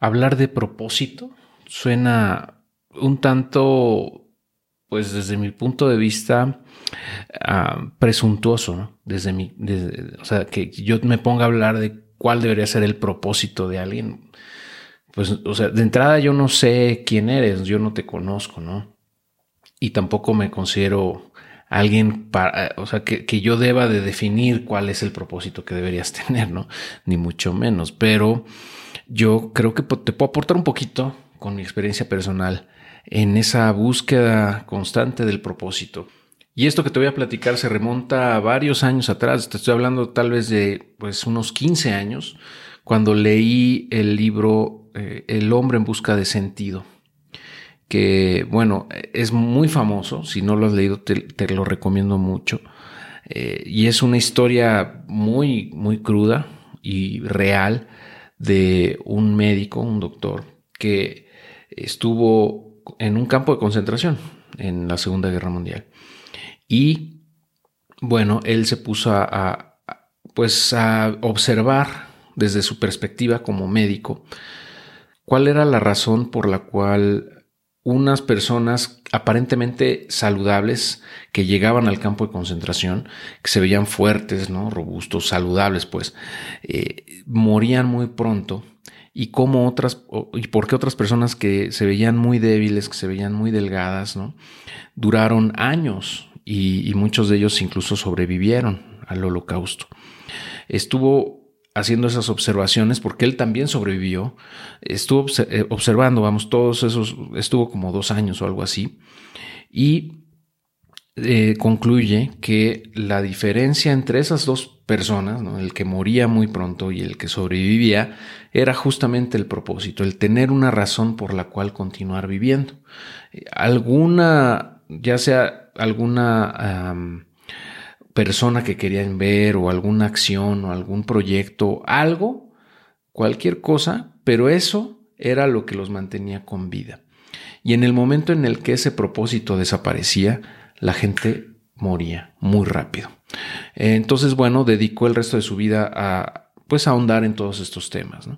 hablar de propósito suena un tanto, pues desde mi punto de vista, ah, presuntuoso, ¿no? Desde mi, o sea, que yo me ponga a hablar de cuál debería ser el propósito de alguien. Pues, o sea, de entrada yo no sé quién eres, yo no te conozco, ¿no? Y tampoco me considero alguien para, o sea, que, que, yo deba de definir cuál es el propósito que deberías tener, ¿no? Ni mucho menos, pero yo creo que te puedo aportar un poquito con mi experiencia personal en esa búsqueda constante del propósito. Y esto que te voy a platicar se remonta a varios años atrás, te estoy hablando tal vez de pues unos 15 años, cuando leí el libro eh, El hombre en busca de sentido que bueno, es muy famoso, si no lo has leído te, lo recomiendo mucho. Eh, y es una historia muy, muy cruda y real de un médico, un doctor, que estuvo en un campo de concentración en la Segunda Guerra Mundial. Y bueno, él se puso a, pues a observar desde su perspectiva como médico cuál era la razón por la cual unas personas aparentemente saludables que llegaban al campo de concentración, que se veían fuertes, ¿no? robustos, saludables, pues, eh, morían muy pronto. Y cómo otras, y por qué otras personas que se veían muy débiles, que se veían muy delgadas, ¿no? duraron años y, y muchos de ellos incluso sobrevivieron al holocausto. Estuvo haciendo esas observaciones porque él también sobrevivió. Estuvo eh, observando, vamos, todos esos, estuvo como dos años o algo así. Y eh, concluye que la diferencia entre esas dos personas, el que moría muy pronto y el que sobrevivía, era justamente el propósito, el tener una razón por la cual continuar viviendo. Eh, alguna, ya sea alguna persona que querían ver o alguna acción o algún proyecto, algo, cualquier cosa, pero eso era lo que los mantenía con vida. Y en el momento en el que ese propósito desaparecía, la gente moría muy rápido. Entonces, bueno, dedicó el resto de su vida a pues ahondar en todos estos temas.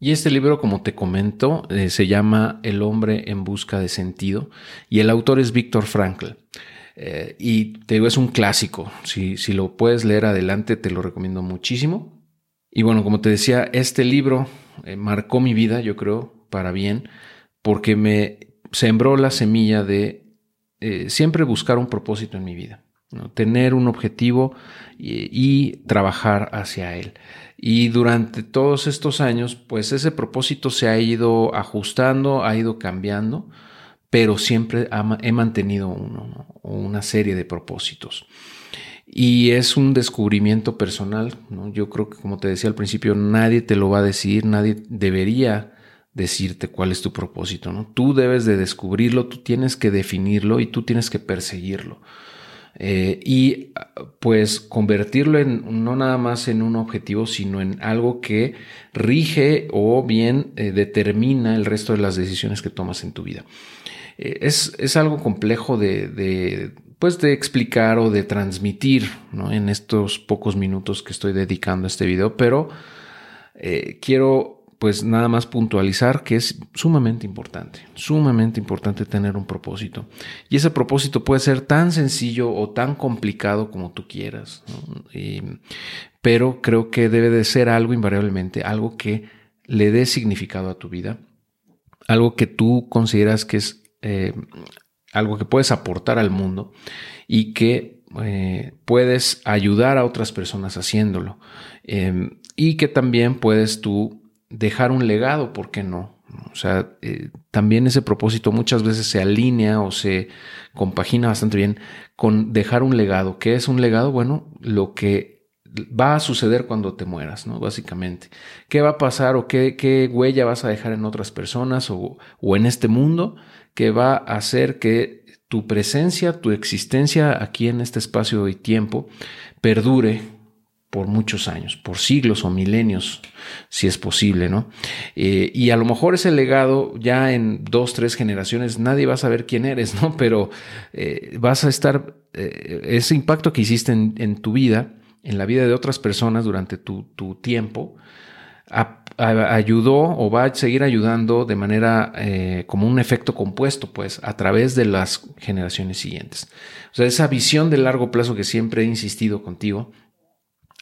Y este libro, como te comento, eh, se llama El hombre en busca de sentido y el autor es Víctor Frankl. Eh, y te digo, es un clásico. Si, si lo puedes leer adelante, te lo recomiendo muchísimo. Y bueno, como te decía, este libro eh, marcó mi vida, yo creo, para bien, porque me sembró la semilla de eh, siempre buscar un propósito en mi vida, tener un objetivo y, y, trabajar hacia él. Y durante todos estos años, pues ese propósito se ha ido ajustando, ha ido cambiando pero siempre he mantenido uno, una serie de propósitos. Y es un descubrimiento personal. Yo creo que, como te decía al principio, nadie te lo va a decir, nadie debería decirte cuál es tu propósito. ¿no? Tú debes de descubrirlo, tú tienes que definirlo y tú tienes que perseguirlo. Eh, y pues convertirlo en no nada más en un objetivo, sino en algo que rige o bien eh, determina el resto de las decisiones que tomas en tu vida. Eh, es, algo complejo de, pues de explicar o de transmitir en estos pocos minutos que estoy dedicando a este video, pero quiero pues nada más puntualizar que es sumamente importante, sumamente importante tener un propósito. Y ese propósito puede ser tan sencillo o tan complicado como tú quieras, pero creo que debe de ser algo invariablemente, algo que le dé significado a tu vida, algo que tú consideras que es eh, algo que puedes aportar al mundo y que eh, puedes ayudar a otras personas haciéndolo. Em, y que también puedes tú dejar un legado, ¿por qué no? O sea, eh, también ese propósito muchas veces se alinea o se compagina bastante bien con dejar un legado. ¿Qué es un legado? Bueno, lo que va a suceder cuando te mueras, ¿no? Básicamente. ¿Qué va a pasar o qué, qué huella vas a dejar en otras personas o, o en este mundo? que va a hacer que tu presencia, tu existencia aquí en este espacio y tiempo perdure por muchos años, por siglos o milenios, si es posible, ¿no? Eh, y a lo mejor ese legado ya en dos, tres generaciones nadie va a saber quién eres, ¿no? Pero eh, vas a estar, eh, ese impacto que hiciste en, tu vida, en la vida de otras personas durante tu, tiempo, ayudó o va a seguir ayudando de manera como un efecto compuesto, pues, a través de las generaciones siguientes. O sea, esa visión de largo plazo que siempre he insistido contigo,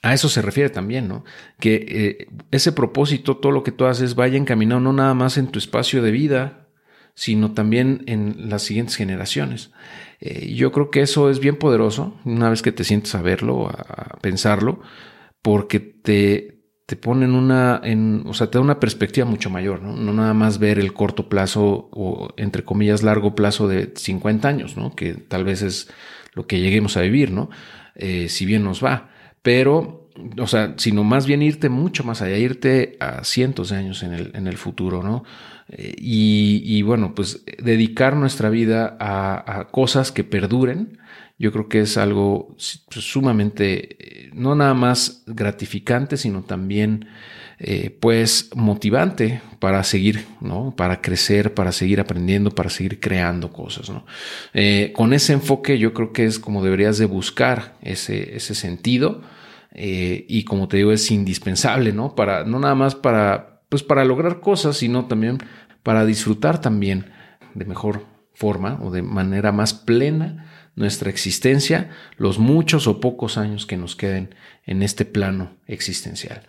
a eso se refiere también, ¿no? Que eh, ese propósito, todo lo que tú haces, vaya encaminado no nada más en tu espacio de vida, sino también en las siguientes generaciones. Eh, yo creo que eso es bien poderoso, una vez que te sientes a verlo, a pensarlo, porque te, te ponen una, en, o sea, te da una perspectiva mucho mayor, ¿no? No nada más ver el corto plazo o, entre comillas, largo plazo de 50 años, ¿no? Que tal vez es lo que lleguemos a vivir, ¿no? Eh, si bien nos va pero, o sea, sino más bien irte mucho más allá, irte a cientos de años en el, en el futuro, ¿no? Eh, y, bueno, pues dedicar nuestra vida a, cosas que perduren, yo creo que es algo pues, sumamente, eh, no nada más gratificante, sino también, eh, pues, motivante para seguir, ¿no? Para crecer, para seguir aprendiendo, para seguir creando cosas, ¿no? con ese enfoque yo creo que es como deberías de buscar ese, ese sentido eh, y como te digo, es indispensable, ¿no? Para, no nada más para, pues para lograr cosas, sino también para disfrutar también de mejor forma o de manera más plena nuestra existencia, los muchos o pocos años que nos queden en este plano existencial.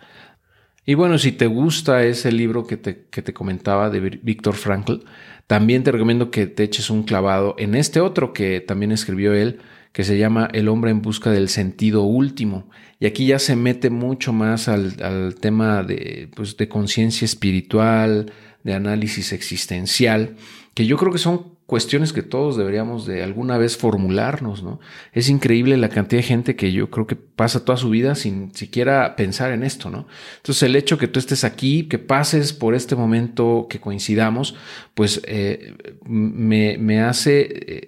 Y bueno, si te gusta ese libro que te, que te comentaba de Víctor Frankl, también te recomiendo que te eches un clavado en este otro que también escribió él, que se llama El hombre en busca del sentido último. Y aquí ya se mete mucho más al, tema de, pues, de conciencia espiritual, de análisis existencial, que yo creo que son cuestiones que todos deberíamos de alguna vez formularnos, ¿no? Es increíble la cantidad de gente que yo creo que pasa toda su vida sin siquiera pensar en esto, ¿no? Entonces el hecho que tú estés aquí, que pases por este momento, que coincidamos, pues eh, me, me, hace eh,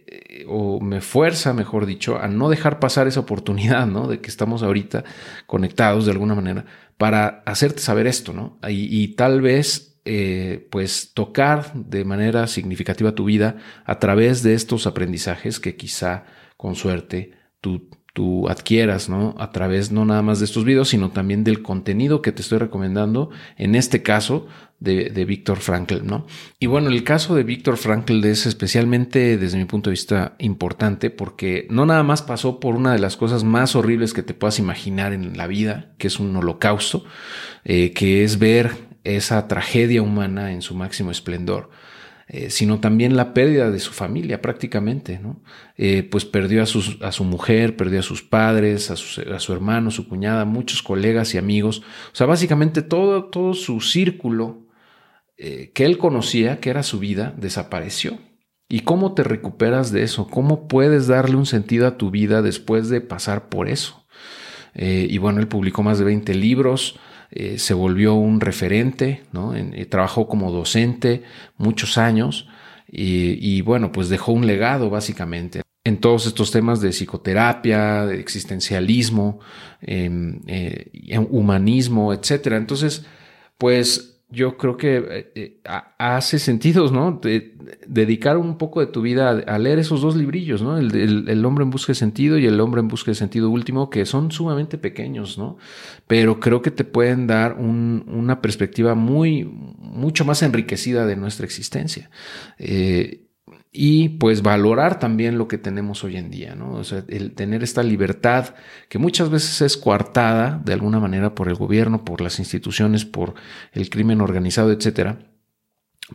o me fuerza, mejor dicho, a no dejar pasar esa oportunidad, ¿no? De que estamos ahorita conectados de alguna manera para hacerte saber esto, ¿no? y, tal vez eh, pues tocar de manera significativa tu vida a través de estos aprendizajes que quizá con suerte tú, tú adquieras, ¿no? A través no nada más de estos videos, sino también del contenido que te estoy recomendando, en este caso de, de Víctor Frankl, ¿no? Y bueno, el caso de Víctor Frankl es especialmente desde mi punto de vista importante porque no nada más pasó por una de las cosas más horribles que te puedas imaginar en la vida, que es un holocausto, eh, que es ver esa tragedia humana en su máximo esplendor, eh, sino también la pérdida de su familia prácticamente, ¿no? Eh, pues perdió a, a, su mujer, perdió a sus padres, a su, a su, hermano, su cuñada, muchos colegas y amigos, o sea, básicamente todo, todo su círculo eh, que él conocía, que era su vida, desapareció. ¿Y cómo te recuperas de eso? ¿Cómo puedes darle un sentido a tu vida después de pasar por eso? y bueno, él publicó más de 20 libros, eh, se volvió un referente, ¿no? Eh, trabajó como docente muchos años y, bueno, pues dejó un legado básicamente en todos estos temas de psicoterapia, de existencialismo, em, eh, humanismo, etcétera. Entonces, pues yo creo que eh, eh, hace sentido, ¿no? dedicar un poco de tu vida a, leer esos dos librillos, ¿no? El, hombre en busca de sentido y el hombre en busca de sentido último, que son sumamente pequeños, ¿no? Pero creo que te pueden dar una perspectiva muy, mucho más enriquecida de nuestra existencia. Eh, y pues valorar también lo que tenemos hoy en día, ¿no? O sea, el tener esta libertad que muchas veces es coartada de alguna manera por el gobierno, por las instituciones, por el crimen organizado, etcétera.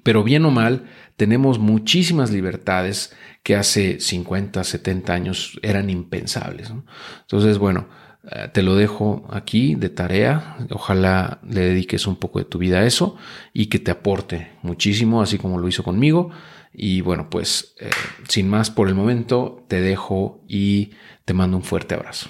Pero bien o mal, tenemos muchísimas libertades que hace 50, 70 años eran impensables. Entonces, bueno, eh, te lo dejo aquí de tarea. Ojalá le dediques un poco de tu vida a eso y que te aporte muchísimo, así como lo hizo conmigo. Y bueno, pues eh, sin más por el momento, te dejo y te mando un fuerte abrazo.